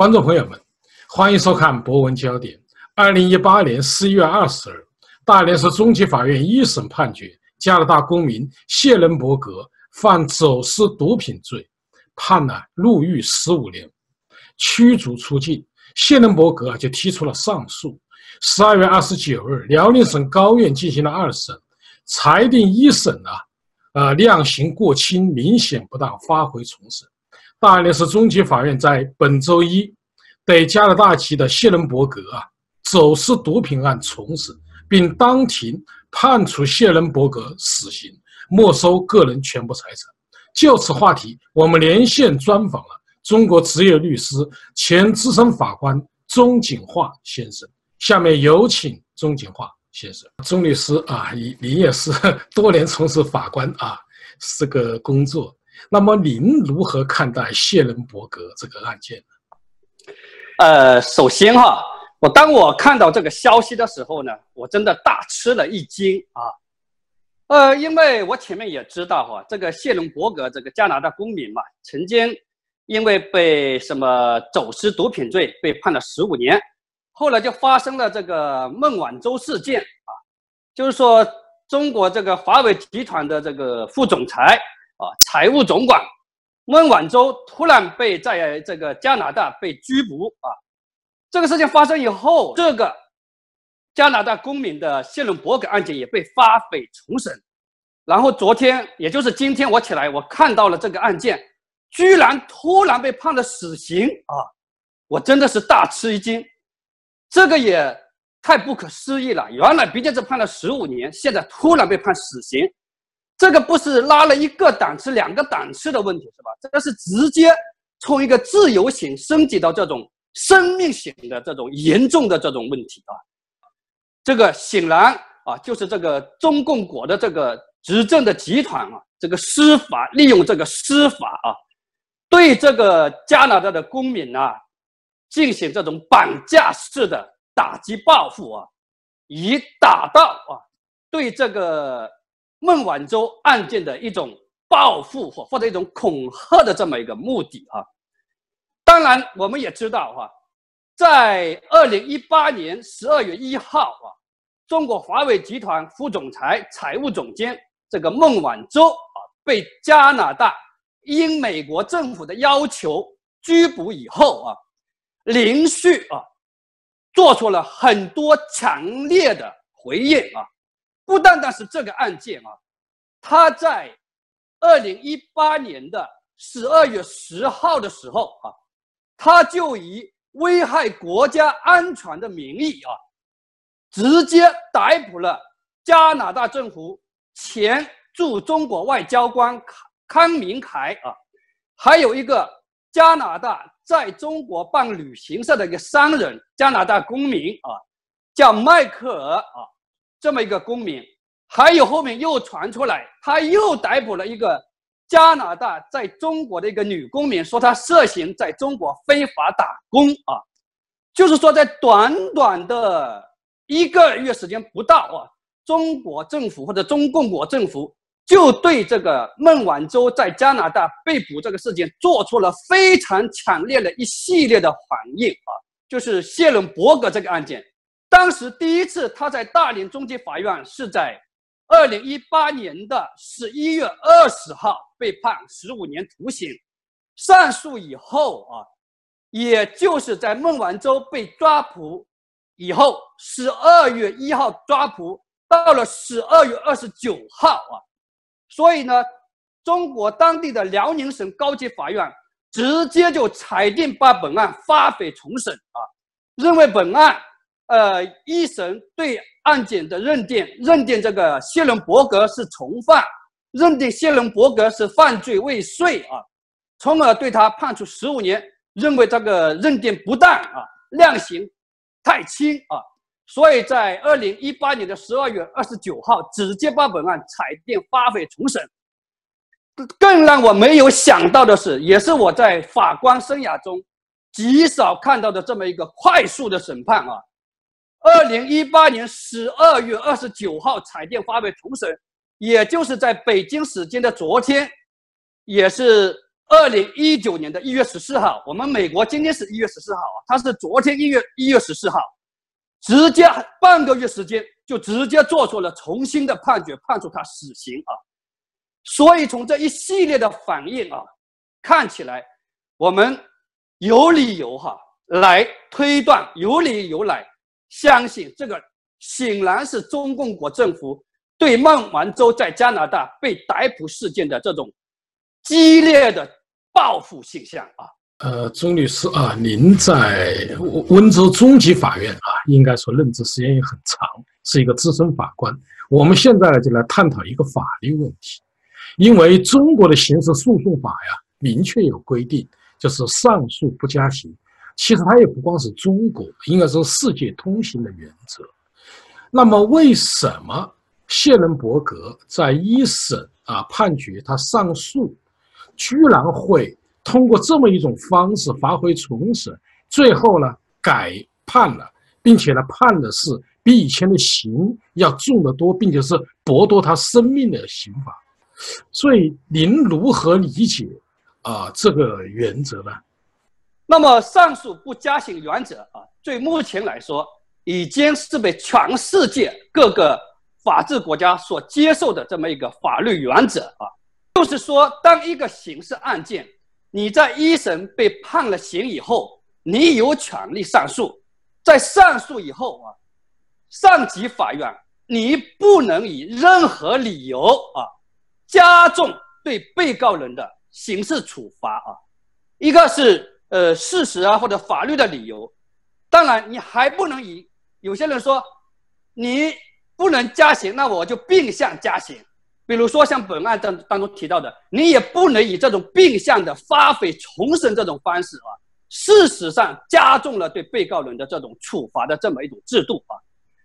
观众朋友们，欢迎收看《博文焦点》。二零一八年十一月二十日，大连市中级法院一审判决加拿大公民谢伦伯格犯走私毒品罪，判了入狱十五年，驱逐出境。谢伦伯格就提出了上诉。十二月二十九日，辽宁省高院进行了二审，裁定一审啊，呃，量刑过轻，明显不当，发回重审。大连市中级法院在本周一对加拿大籍的谢伦伯格啊走私毒品案重审，并当庭判处谢伦伯格死刑，没收个人全部财产。就此话题，我们连线专访了中国职业律师、前资深法官钟景化先生。下面有请钟景化先生。钟律师啊，你你也是多年从事法官啊这个工作。那么您如何看待谢伦伯格这个案件呢？呃，首先哈，我当我看到这个消息的时候呢，我真的大吃了一惊啊。呃，因为我前面也知道哈，这个谢伦伯格这个加拿大公民嘛，曾经因为被什么走私毒品罪被判了十五年，后来就发生了这个孟晚舟事件啊，就是说中国这个华为集团的这个副总裁。啊，财务总管孟晚舟突然被在这个加拿大被拘捕啊！这个事情发生以后，这个加拿大公民的谢伦伯格案件也被发回重审。然后昨天，也就是今天，我起来我看到了这个案件，居然突然被判了死刑啊！我真的是大吃一惊，这个也太不可思议了。原来毕竟是判了十五年，现在突然被判死刑。这个不是拉了一个档次、两个档次的问题，是吧？这个是直接从一个自由型升级到这种生命型的这种严重的这种问题啊！这个显然啊，就是这个中共国的这个执政的集团啊，这个司法利用这个司法啊，对这个加拿大的公民啊，进行这种绑架式的打击报复啊，以达到啊，对这个。孟晚舟案件的一种报复或或者一种恐吓的这么一个目的啊，当然我们也知道哈，在二零一八年十二月一号啊，中国华为集团副总裁、财务总监这个孟晚舟啊，被加拿大因美国政府的要求拘捕以后啊，连续啊，做出了很多强烈的回应啊。不单单是这个案件啊，他在二零一八年的十二月十号的时候啊，他就以危害国家安全的名义啊，直接逮捕了加拿大政府前驻中国外交官康康明凯啊，还有一个加拿大在中国办旅行社的一个商人，加拿大公民啊，叫迈克尔啊。这么一个公民，还有后面又传出来，他又逮捕了一个加拿大在中国的一个女公民，说她涉嫌在中国非法打工啊，就是说在短短的一个月时间不到啊，中国政府或者中共国政府就对这个孟晚舟在加拿大被捕这个事件做出了非常强烈的一系列的反应啊，就是谢伦伯格这个案件。当时第一次他在大连中级法院是在二零一八年的十一月二十号被判十五年徒刑，上诉以后啊，也就是在孟晚舟被抓捕以后，十二月一号抓捕，到了十二月二十九号啊，所以呢，中国当地的辽宁省高级法院直接就裁定把本案发回重审啊，认为本案。呃，一审对案件的认定，认定这个谢伦伯格是从犯，认定谢伦伯格是犯罪未遂啊，从而对他判处十五年，认为这个认定不当啊，量刑太轻啊，所以在二零一八年的十二月二十九号，直接把本案裁定发回重审。更让我没有想到的是，也是我在法官生涯中极少看到的这么一个快速的审判啊。二零一八年十二月二十九号，彩电发回重审，也就是在北京时间的昨天，也是二零一九年的一月十四号，我们美国今天是一月十四号啊，他是昨天一月一月十四号，直接半个月时间就直接做出了重新的判决，判处他死刑啊。所以从这一系列的反应啊，看起来我们有理由哈来推断，有理由来相信这个显然是中共国政府对孟晚舟在加拿大被逮捕事件的这种激烈的。报复现象啊！呃，钟律师啊，您在温州中级法院啊，应该说任职时间也很长，是一个资深法官。我们现在就来探讨一个法律问题，因为中国的刑事诉讼法呀，明确有规定，就是上诉不加刑。其实它也不光是中国，应该说世界通行的原则。那么，为什么谢伦伯格在一审啊判决他上诉？居然会通过这么一种方式发挥重审，最后呢改判了，并且呢判的是比以前的刑要重得多，并且是剥夺他生命的刑罚。所以您如何理解啊这个原则呢？那么上诉不加刑原则啊，对目前来说已经是被全世界各个法治国家所接受的这么一个法律原则啊。就是说，当一个刑事案件你在一审被判了刑以后，你有权利上诉。在上诉以后啊，上级法院你不能以任何理由啊加重对被告人的刑事处罚啊。一个是呃事实啊或者法律的理由，当然你还不能以有些人说你不能加刑，那我就变相加刑。比如说，像本案当当中提到的，你也不能以这种变相的发回重审这种方式啊，事实上加重了对被告人的这种处罚的这么一种制度啊，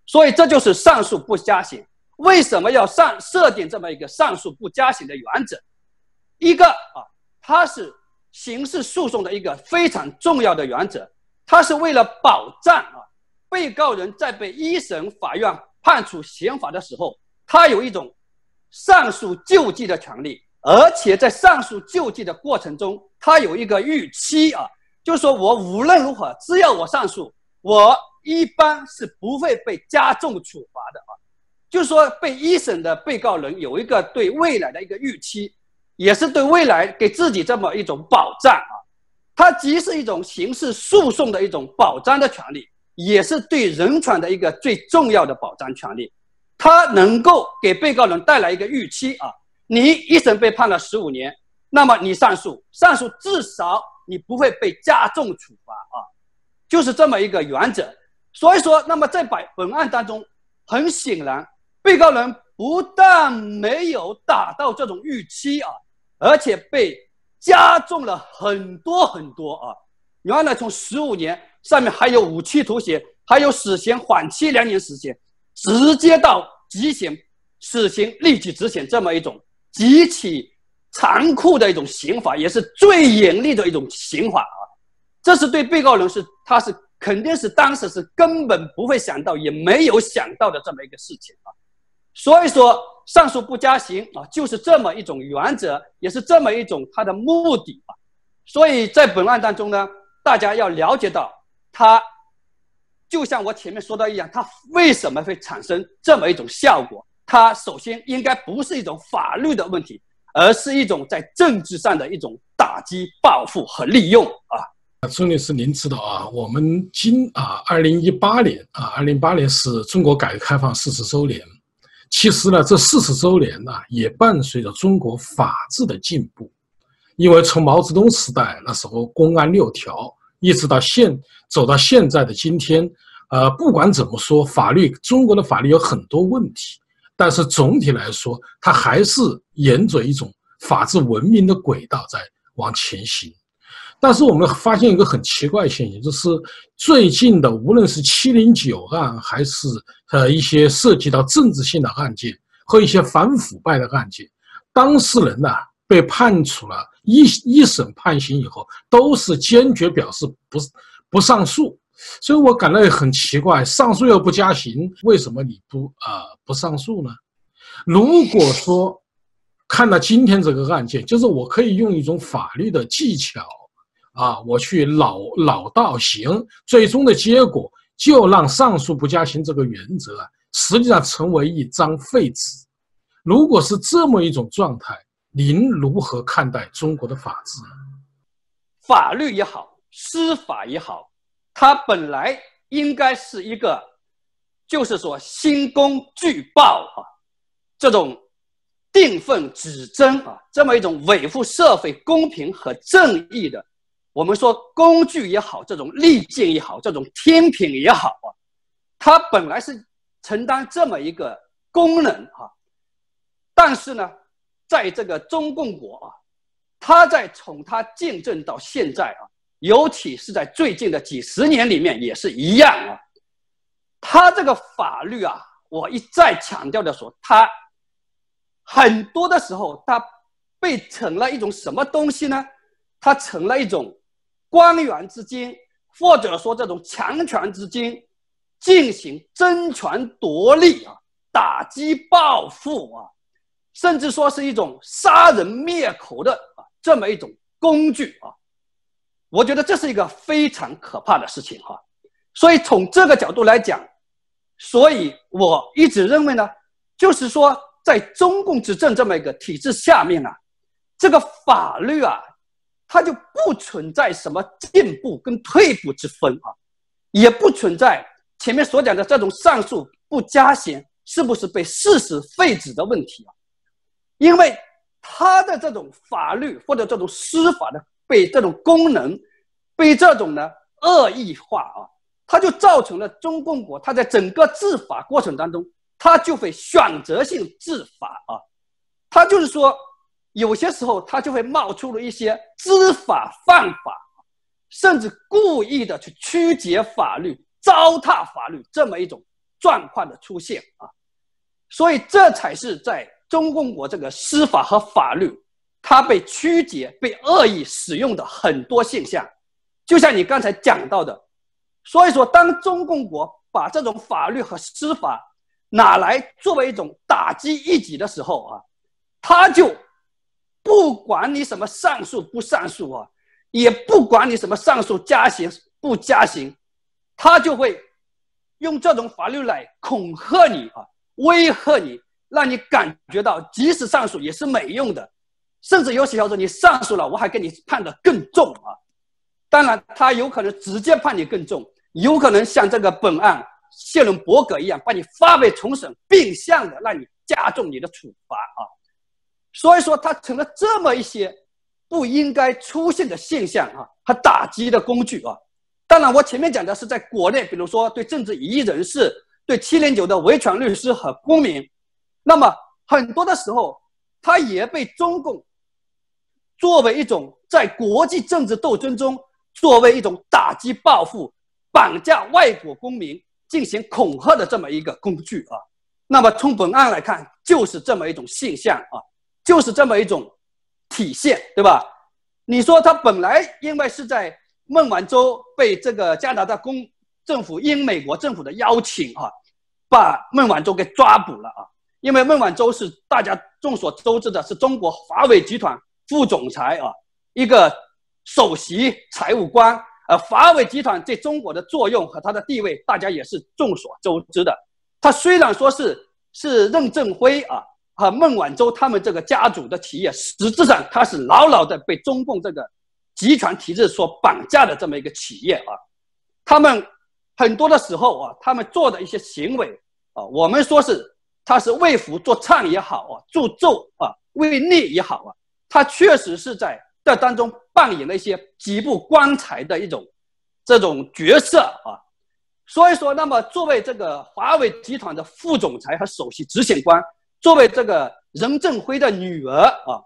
所以这就是上诉不加刑。为什么要上设定这么一个上诉不加刑的原则？一个啊，它是刑事诉讼的一个非常重要的原则，它是为了保障啊，被告人在被一审法院判处刑罚的时候，他有一种。上诉救济的权利，而且在上诉救济的过程中，他有一个预期啊，就是说我无论如何，只要我上诉，我一般是不会被加重处罚的啊。就是说，被一审的被告人有一个对未来的一个预期，也是对未来给自己这么一种保障啊。它既是一种刑事诉讼的一种保障的权利，也是对人权的一个最重要的保障权利。它能够给被告人带来一个预期啊，你一审被判了十五年，那么你上诉，上诉至少你不会被加重处罚啊，就是这么一个原则。所以说，那么在本本案当中，很显然，被告人不但没有达到这种预期啊，而且被加重了很多很多啊。原来从十五年上面还有无期徒刑，还有死刑缓期两年时间。直接到极刑、死刑立即执行这么一种极其残酷的一种刑法，也是最严厉的一种刑法啊！这是对被告人是，他是肯定是当时是根本不会想到，也没有想到的这么一个事情啊！所以说，上诉不加刑啊，就是这么一种原则，也是这么一种它的目的啊！所以在本案当中呢，大家要了解到他。就像我前面说的一样，它为什么会产生这么一种效果？它首先应该不是一种法律的问题，而是一种在政治上的一种打击、报复和利用啊。孙律师，您知道啊，我们今啊，二零一八年啊，二零一八年是中国改革开放四十周年。其实呢，这四十周年呢，也伴随着中国法治的进步，因为从毛泽东时代那时候公安六条。一直到现走到现在的今天，呃，不管怎么说，法律中国的法律有很多问题，但是总体来说，它还是沿着一种法治文明的轨道在往前行。但是我们发现一个很奇怪的现象，就是最近的无论是七零九案，还是呃一些涉及到政治性的案件和一些反腐败的案件，当事人呢被判处了。一一审判刑以后，都是坚决表示不不上诉，所以我感到也很奇怪，上诉又不加刑，为什么你不啊不上诉呢？如果说看到今天这个案件，就是我可以用一种法律的技巧，啊，我去老老道行，最终的结果就让上诉不加刑这个原则啊，实际上成为一张废纸。如果是这么一种状态，您如何看待中国的法治？法律也好，司法也好，它本来应该是一个，就是说新公举报啊，这种。定分指针啊，这么一种维护社会公平和正义的，我们说工具也好，这种利剑也好，这种天平也好啊，它本来是承担这么一个功能啊，但是呢，在这个中共国啊，它在从它建政到现在啊，尤其是在最近的几十年里面也是一样啊，它这个法律啊，我一再强调的说它。很多的时候，它被成了一种什么东西呢？它成了一种官员之间，或者说这种强权之间进行争权夺利啊，打击报复啊，甚至说是一种杀人灭口的啊这么一种工具啊。我觉得这是一个非常可怕的事情哈。所以从这个角度来讲，所以我一直认为呢，就是说。在中共执政这么一个体制下面啊，这个法律啊，它就不存在什么进步跟退步之分啊，也不存在前面所讲的这种上诉不加刑是不是被事实废止的问题啊，因为他的这种法律或者这种司法的被这种功能被这种呢恶意化啊，它就造成了中共国它在整个治法过程当中。他就会选择性治法啊，他就是说，有些时候他就会冒出了一些知法犯法，甚至故意的去曲解法律、糟蹋法律这么一种状况的出现啊，所以这才是在中共国这个司法和法律，它被曲解、被恶意使用的很多现象，就像你刚才讲到的，所以说，当中共国把这种法律和司法，拿来作为一种打击异己的时候啊，他就不管你什么上诉不上诉啊，也不管你什么上诉加刑不加刑，他就会用这种法律来恐吓你啊，威吓你，让你感觉到即使上诉也是没用的，甚至有些时候你上诉了，我还给你判的更重啊。当然，他有可能直接判你更重，有可能像这个本案。谢伦伯格一样，把你发配重审，变相的让你加重你的处罚啊！所以说，它成了这么一些不应该出现的现象啊，和打击的工具啊。当然，我前面讲的是在国内，比如说对政治异议人士、对七零九的维权律师和公民，那么很多的时候，他也被中共作为一种在国际政治斗争中，作为一种打击报复、绑架外国公民。进行恐吓的这么一个工具啊，那么从本案来看，就是这么一种现象啊，就是这么一种体现，对吧？你说他本来因为是在孟晚舟被这个加拿大公政府应美国政府的邀请啊，把孟晚舟给抓捕了啊，因为孟晚舟是大家众所周知的，是中国华为集团副总裁啊，一个首席财务官。而华为集团在中国的作用和它的地位，大家也是众所周知的。他虽然说是是任正非啊和孟晚舟他们这个家族的企业，实质上它是牢牢的被中共这个集团体制所绑架的这么一个企业啊。他们很多的时候啊，他们做的一些行为啊，我们说是他是为福作唱也好啊，助纣啊为逆也好啊，他确实是在。在当中扮演了一些极不光彩的一种这种角色啊，所以说，那么作为这个华为集团的副总裁和首席执行官，作为这个任正非的女儿啊，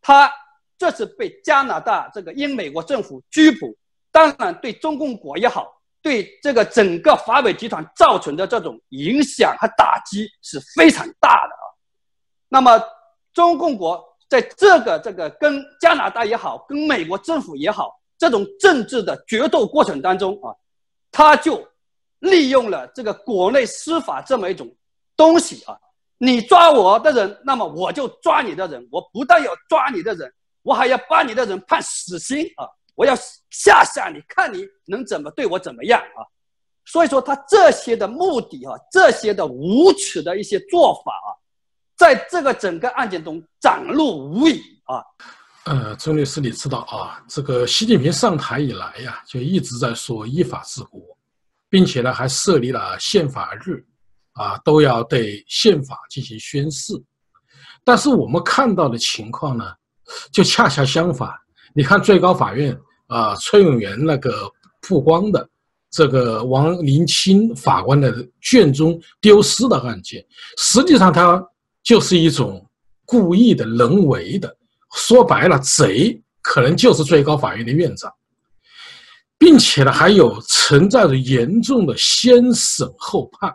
她这次被加拿大这个英美国政府拘捕，当然对中共国也好，对这个整个华为集团造成的这种影响和打击是非常大的啊。那么中共国。在这个这个跟加拿大也好，跟美国政府也好，这种政治的决斗过程当中啊，他就利用了这个国内司法这么一种东西啊，你抓我的人，那么我就抓你的人。我不但要抓你的人，我还要把你的人判死刑啊！我要吓吓你，看你能怎么对我怎么样啊！所以说，他这些的目的啊，这些的无耻的一些做法啊，在这个整个案件中展露无遗啊。呃，钟律师，你知道啊，这个习近平上台以来呀，就一直在说依法治国，并且呢，还设立了宪法日，啊，都要对宪法进行宣誓。但是我们看到的情况呢，就恰恰相反。你看最高法院啊，崔永元那个曝光的这个王林清法官的卷宗丢失的案件，实际上它就是一种故意的人为的。说白了，贼可能就是最高法院的院长，并且呢，还有存在着严重的先审后判，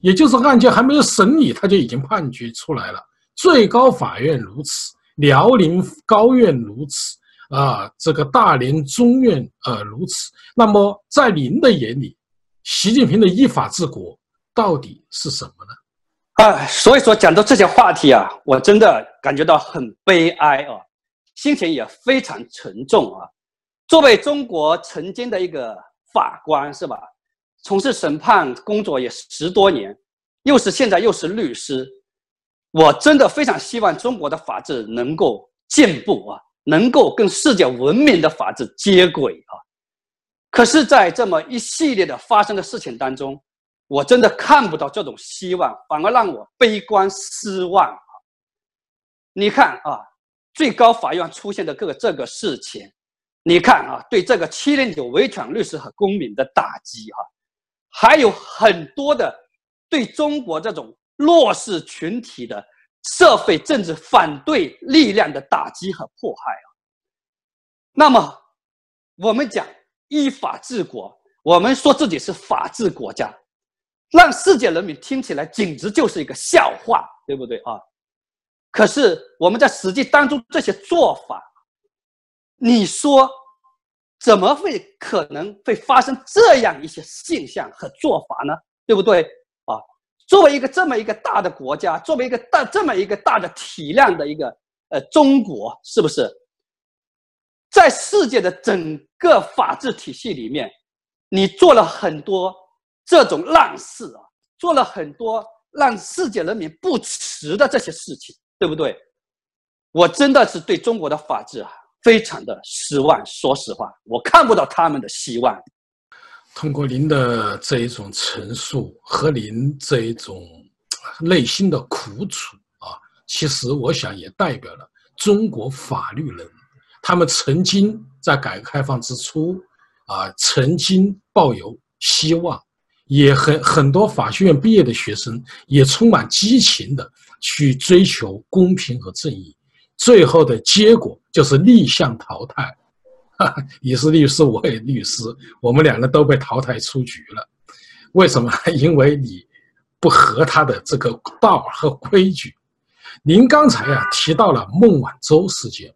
也就是案件还没有审理，他就已经判决出来了。最高法院如此，辽宁高院如此，啊，这个大连中院呃如此。那么，在您的眼里，习近平的依法治国到底是什么呢？啊，所以说讲到这些话题啊，我真的感觉到很悲哀啊，心情也非常沉重啊。作为中国曾经的一个法官是吧，从事审判工作也十多年，又是现在又是律师，我真的非常希望中国的法治能够进步啊，能够跟世界文明的法治接轨啊。可是，在这么一系列的发生的事情当中，我真的看不到这种希望，反而让我悲观失望啊！你看啊，最高法院出现的各个这个事情，你看啊，对这个七零九维权律师和公民的打击哈，还有很多的对中国这种弱势群体的社会政治反对力量的打击和迫害啊。那么，我们讲依法治国，我们说自己是法治国家。让世界人民听起来简直就是一个笑话，对不对啊？可是我们在实际当中这些做法，你说怎么会可能会发生这样一些现象和做法呢？对不对啊？作为一个这么一个大的国家，作为一个大这么一个大的体量的一个呃中国，是不是在世界的整个法治体系里面，你做了很多？这种烂事啊，做了很多让世界人民不耻的这些事情，对不对？我真的是对中国的法治啊，非常的失望。说实话，我看不到他们的希望。通过您的这一种陈述和您这一种内心的苦楚啊，其实我想也代表了中国法律人，他们曾经在改革开放之初啊，曾经抱有希望。也很很多法学院毕业的学生也充满激情的去追求公平和正义，最后的结果就是逆向淘汰。你是律师，我也律师，我们两个都被淘汰出局了。为什么？因为你不合他的这个道和规矩。您刚才呀提到了孟晚舟事件，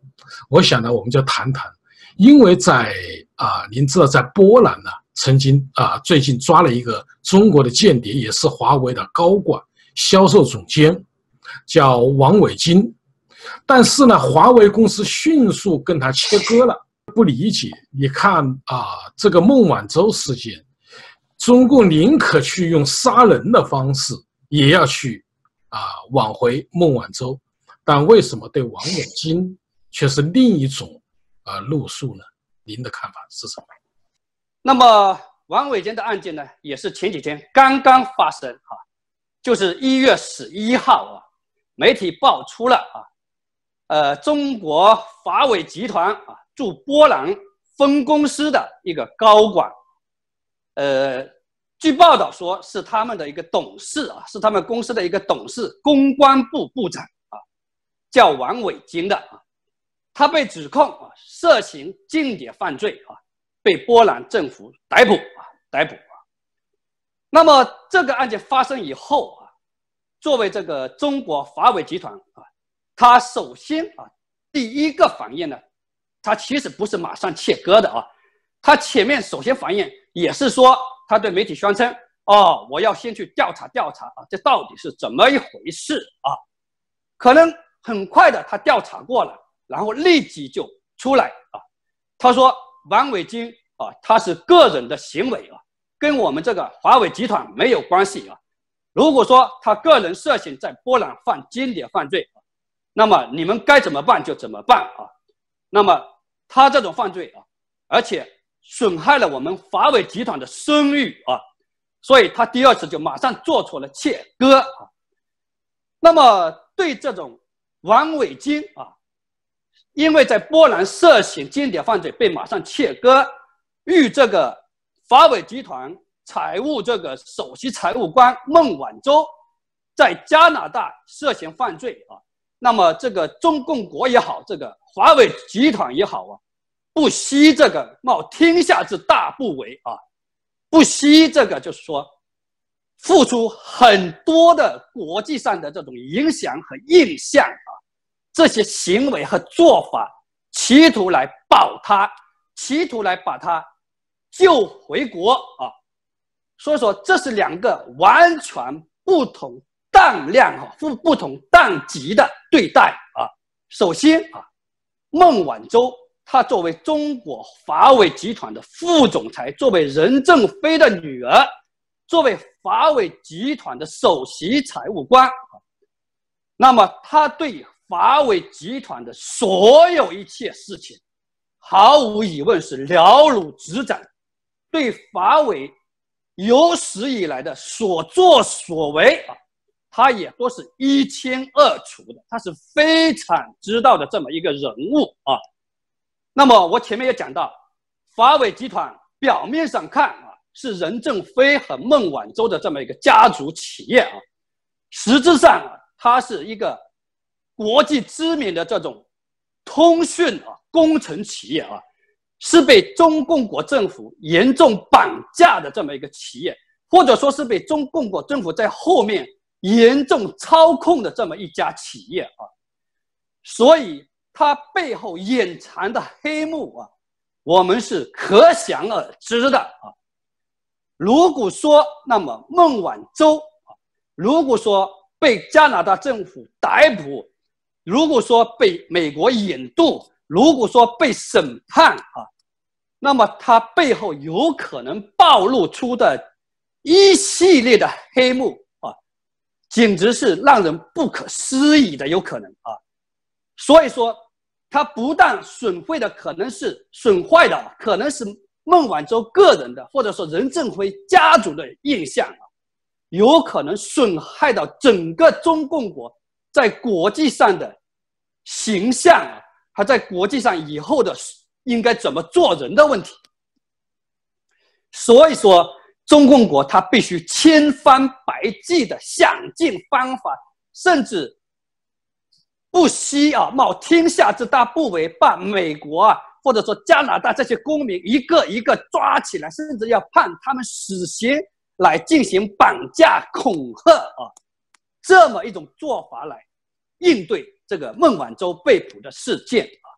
我想呢，我们就谈谈，因为在啊，您知道在波兰呢。曾经啊，最近抓了一个中国的间谍，也是华为的高管、销售总监，叫王伟金。但是呢，华为公司迅速跟他切割了。不理解，你看啊，这个孟晚舟事件，中共宁可去用杀人的方式，也要去啊挽回孟晚舟，但为什么对王伟金却是另一种啊路数呢？您的看法是什么？那么王伟坚的案件呢，也是前几天刚刚发生哈，就是一月十一号啊，媒体爆出了啊，呃，中国华为集团啊驻波兰分公司的一个高管，呃，据报道说是他们的一个董事啊，是他们公司的一个董事，公关部部长啊，叫王伟金的啊，他被指控啊涉嫌间谍犯罪啊。被波兰政府逮捕啊，逮捕啊。那么这个案件发生以后啊，作为这个中国华为集团啊，他首先啊，第一个反应呢，他其实不是马上切割的啊，他前面首先反应也是说，他对媒体宣称哦，我要先去调查调查啊，这到底是怎么一回事啊？可能很快的他调查过了，然后立即就出来啊，他说王伟金啊，他是个人的行为啊，跟我们这个华为集团没有关系啊。如果说他个人涉嫌在波兰犯间谍犯罪，那么你们该怎么办就怎么办啊。那么他这种犯罪啊，而且损害了我们华为集团的声誉啊。所以他第二次就马上做出了切割啊。那么对这种王伟金啊，因为在波兰涉嫌间谍犯罪被马上切割，与这个华为集团财务这个首席财务官孟晚舟在加拿大涉嫌犯罪啊，那么这个中共国也好，这个华为集团也好啊，不惜这个冒天下之大不韪啊。不惜这个，就是说，付出很多的国际上的这种影响和印象啊，这些行为和做法，企图来保他，企图来把他救回国啊。所以说，这是两个完全不同档量哈，不不同档级的对待啊。首先啊，孟晚舟。她作为中国华为集团的副总裁，作为任正非的女儿，作为华为集团的首席财务官，那么他对华为集团的所有一切事情，毫无疑问是了如指掌，对华为有史以来的所作所为啊，他也都是一清二楚的，他是非常知道的这么一个人物啊。那么我前面也讲到，华为集团表面上看啊是任正非和孟晚舟的这么一个家族企业啊，实质上啊它是一个国际知名的这种通讯啊工程企业啊，是被中共国政府严重绑架的这么一个企业，或者说是被中共国政府在后面严重操控的这么一家企业啊，所以。它背后隐藏的黑幕啊，我们是可想而知的啊。如果说那么孟晚舟，如果说被加拿大政府逮捕，如果说被美国引渡，如果说被审判啊，那么它背后有可能暴露出的一系列的黑幕，简直是让人不可思议的有可能啊。所以说。它不但损毁的可能是损坏的，可能是孟晚舟个人的，或者说任正非家族的印象啊，有可能损害到整个中共国在国际上的形象啊，还在国际上以后的应该怎么做人的问题。所以说，中共国它必须千方百计的想尽方法，甚至。不惜啊，冒天下之大不韪，把美国啊，或者说加拿大这些公民一个一个抓起来，甚至要判他们死刑来进行绑架恐吓啊，这么一种做法来应对这个孟晚舟被捕的事件啊。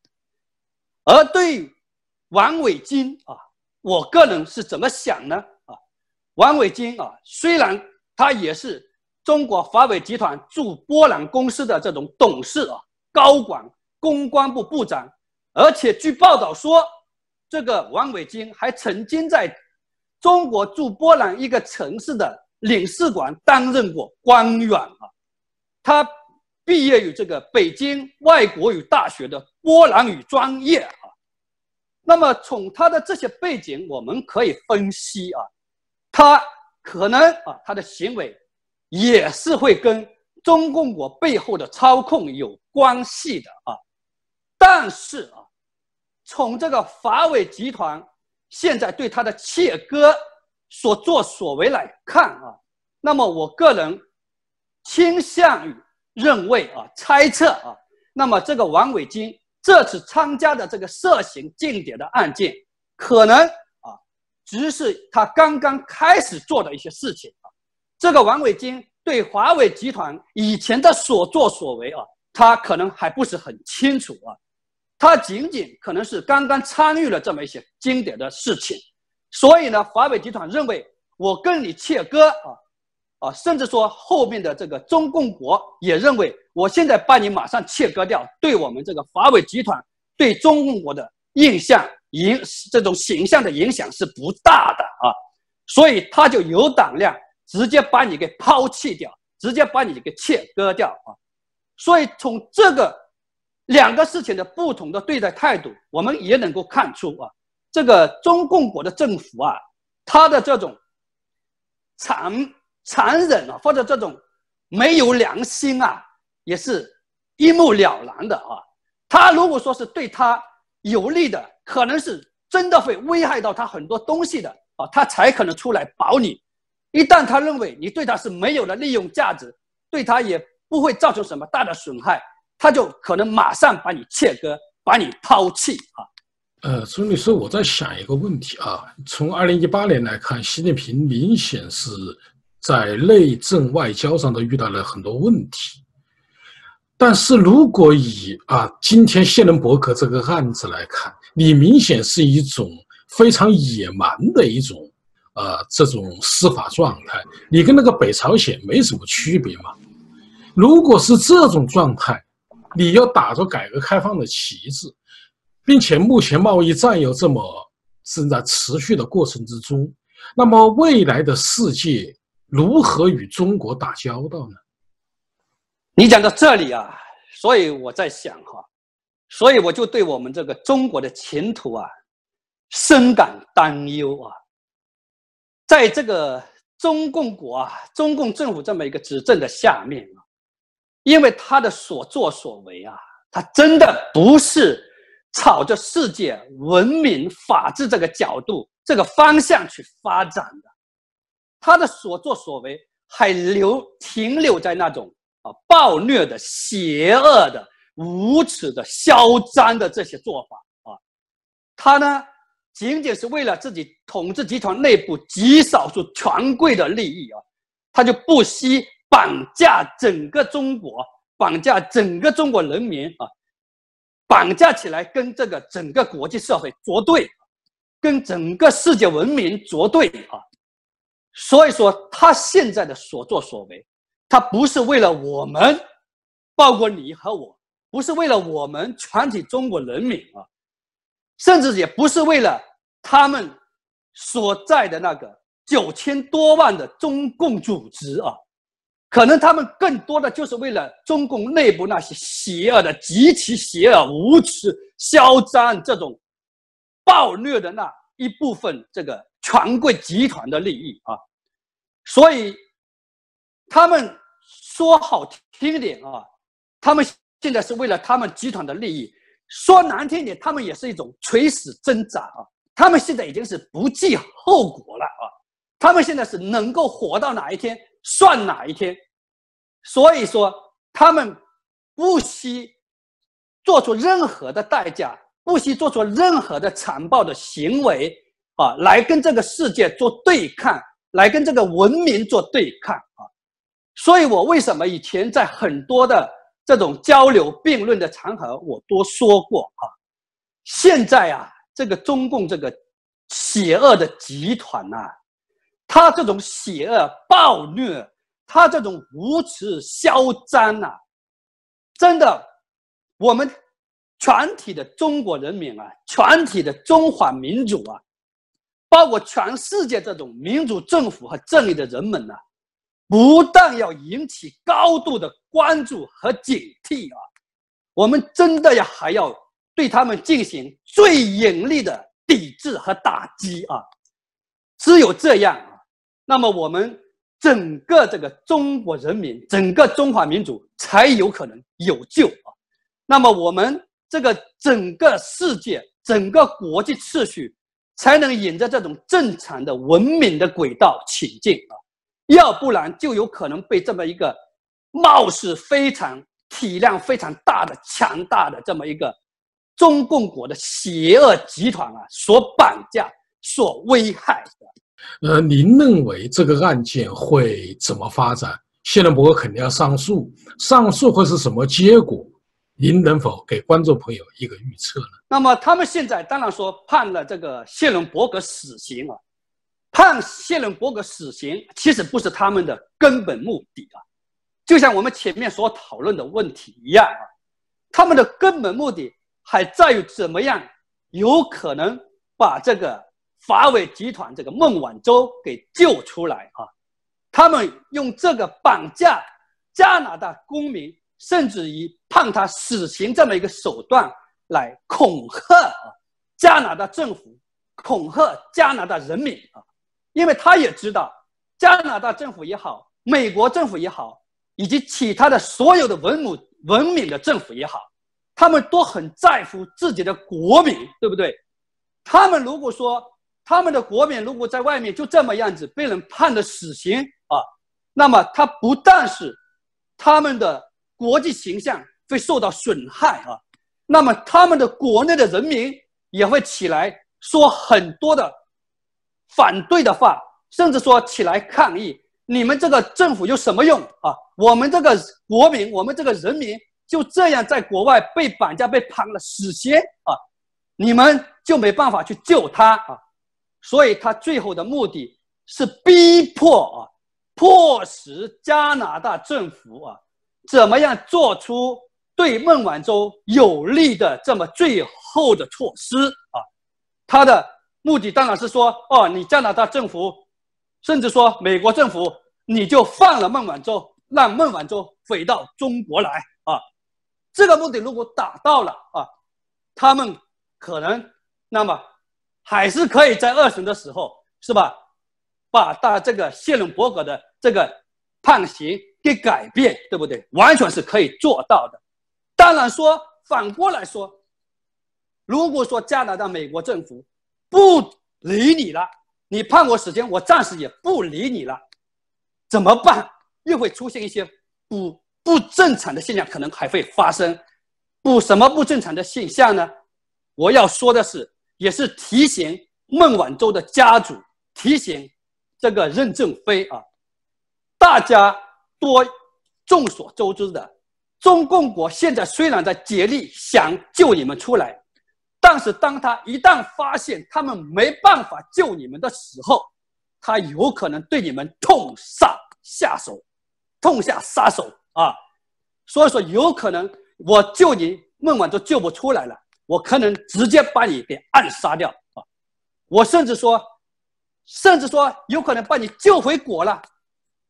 而对王伟金啊，我个人是怎么想呢？王伟金啊，虽然他也是。中国华为集团驻波兰公司的这种董事啊、高管、公关部部长，而且据报道说，这个王伟金还曾经在中国驻波兰一个城市的领事馆担任过官员啊。他毕业于这个北京外国语大学的波兰语专业啊。那么从他的这些背景，我们可以分析啊，他可能啊，他的行为。也是会跟中共国背后的操控有关系的啊，但是啊，从这个华为集团现在对他的切割所作所为来看啊，那么我个人倾向于认为啊，猜测啊，那么这个王伟金这次参加的这个涉嫌间谍的案件，可能，只是他刚刚开始做的一些事情啊。这个王伟金对华为集团以前的所作所为啊，他可能还不是很清楚啊，他仅仅可能是刚刚参与了这么一些经典的事情，所以呢，华为集团认为我跟你切割啊，啊，甚至说后面的这个中共国也认为，我现在把你马上切割掉，对我们这个华为集团对中共国的印象影这种形象的影响是不大的啊，所以他就有胆量直接把你给抛弃掉，直接把你给切割掉啊，所以从这个两个事情的不同的对待态度，我们也能够看出啊。这个中共国的政府啊，他的这种残残忍啊，或者这种没有良心啊，也是一目了然的啊。他如果说是对他有利的，可能是真的会危害到他很多东西的啊，他才可能出来保你。一旦他认为你对他是没有了利用价值，对他也不会造成什么大的损害，他就可能马上把你切割，把你抛弃啊。呃，朱律师，我在想一个问题啊。从二零一八年来看，习近平明显是在内政外交上都遇到了很多问题。但是如果以啊今天谢伦伯格这个案子来看，你明显是一种非常野蛮的一种呃这种司法状态，你跟那个北朝鲜没什么区别嘛？如果是这种状态，你要打着改革开放的旗帜。并且目前贸易战又这么正在持续的过程之中，那么未来的世界如何与中国打交道呢？你讲到这里啊，所以我在想哈，所以我就对我们这个中国的前途啊深感担忧啊。在这个中共国啊，中共政府这么一个执政的下面啊，因为他的所作所为啊，他真的不是。朝着世界文明法治这个角度、这个方向去发展的，他的所作所为还留停留在那种啊暴虐的、邪恶的、无耻的、嚣张的这些做法啊，他呢仅仅是为了自己统治集团内部极少数权贵的利益啊，他就不惜绑架整个中国，绑架整个中国人民啊。绑架起来，跟这个整个国际社会作对，跟整个世界文明作对啊！所以说，他现在的所作所为，他不是为了我们，包括你和我，不是为了我们全体中国人民啊，甚至也不是为了他们所在的那个九千多万的中共组织啊。可能他们更多的就是为了中共内部那些邪恶的、极其邪恶、无耻、嚣张这种暴虐的那一部分这个权贵集团的利益啊，所以他们说好听点啊，他们现在是为了他们集团的利益；说难听点，他们也是一种垂死挣扎啊。他们现在已经是不计后果了啊，他们现在是能够活到哪一天算哪一天。所以说，他们不惜做出任何的代价，不惜做出任何的残暴的行为啊，来跟这个世界做对抗，来跟这个文明做对抗啊。所以我为什么以前在很多的这种交流辩论的场合，我都说过啊，现在啊，这个中共这个邪恶的集团呐，他这种邪恶暴虐。他这种无耻嚣张啊，真的，我们全体的中国人民啊，全体的中华民族啊，包括全世界这种民主政府和正义的人们呐，不但要引起高度的关注和警惕啊，我们真的要还要对他们进行最严厉的抵制和打击啊！只有这样啊，那么我们。整个这个中国人民，整个中华民族才有可能有救啊！那么我们这个整个世界、整个国际秩序，才能沿着这种正常的文明的轨道前进啊！要不然就有可能被这么一个貌似非常体量非常大的、强大的这么一个中共国的邪恶集团啊所绑架、所危害的。呃，您认为这个案件会怎么发展？谢伦伯格肯定要上诉，上诉会是什么结果？您能否给观众朋友一个预测呢？那么他们现在当然说判了这个谢伦伯格死刑啊，判谢伦伯格死刑，其实不是他们的根本目的啊。就像我们前面所讨论的问题一样啊，他们的根本目的还在于怎么样有可能把这个华为集团这个孟晚舟给救出来啊。他们用这个绑架加拿大公民，甚至于判他死刑这么一个手段来恐吓啊加拿大政府，恐吓加拿大人民啊，因为他也知道加拿大政府也好，美国政府也好。以及其他的所有的文武文明的政府也好，他们都很在乎自己的国民，对不对？他们如果说他们的国民如果在外面就这么样子被人判了死刑啊，那么他不但是他们的国际形象会受到损害啊，那么他们的国内的人民也会起来说很多的反对的话，甚至说起来抗议。你们这个政府有什么用啊？我们这个国民，我们这个人民就这样在国外被绑架、被判了死刑啊！你们就没办法去救他啊！所以他最后的目的是逼迫啊，迫使加拿大政府啊，怎么样做出对孟晚舟有利的这么最后的措施啊？他的目的当然是说，哦，你加拿大政府。甚至说，美国政府你就放了孟晚舟，让孟晚舟回到中国来啊！这个目的如果达到了啊，他们可能那么还是可以在二审的时候是吧，把大这个谢伦伯格的这个判刑给改变，对不对？完全是可以做到的。当然说反过来说，如果说加拿大、美国政府不理你了。你判我死刑，我暂时也不理你了，怎么办？又会出现一些不不正常的现象，可能还会发生。不什么不正常的现象呢？我要说的是，也是提醒孟晚舟的家族，提醒这个任正非啊，大家多众所周知的，中共国现在虽然在竭力想救你们出来。但是，当他一旦发现他们没办法救你们的时候，他有可能对你们痛下下手，痛下杀手啊！所以说，有可能我救你孟晚舟救不出来了，我可能直接把你给暗杀掉啊！我甚至说，甚至说有可能把你救回国了，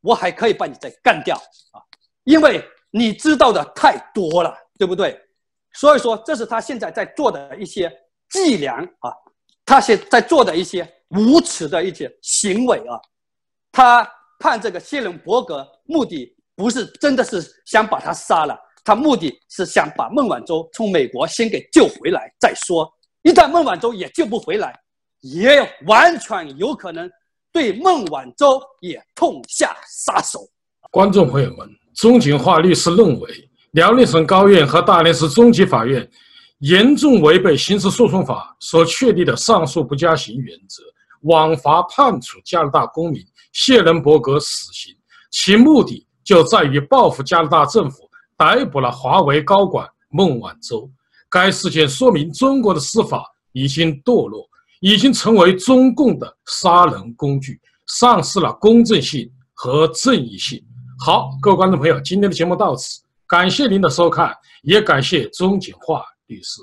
我还可以把你再干掉啊！因为你知道的太多了，对不对？所以说，这是他现在在做的一些伎俩啊，他现在做的一些无耻的一些行为啊。他判这个谢伦伯格，目的不是真的是想把他杀了，他目的是想把孟晚舟从美国先给救回来再说。一旦孟晚舟也救不回来，也完全有可能对孟晚舟也痛下杀手。观众朋友们，钟景化律师认为。辽宁省高院和大连市中级法院严重违背刑事诉讼法所确立的上诉不加刑原则，枉法判处加拿大公民谢伦伯格死刑，其目的就在于报复加拿大政府逮捕了华为高管孟晚舟。该事件说明中国的司法已经堕落，已经成为中共的杀人工具，丧失了公正性和正义性。好，各位观众朋友，今天的节目到此。感谢您的收看，也感谢钟景化律师。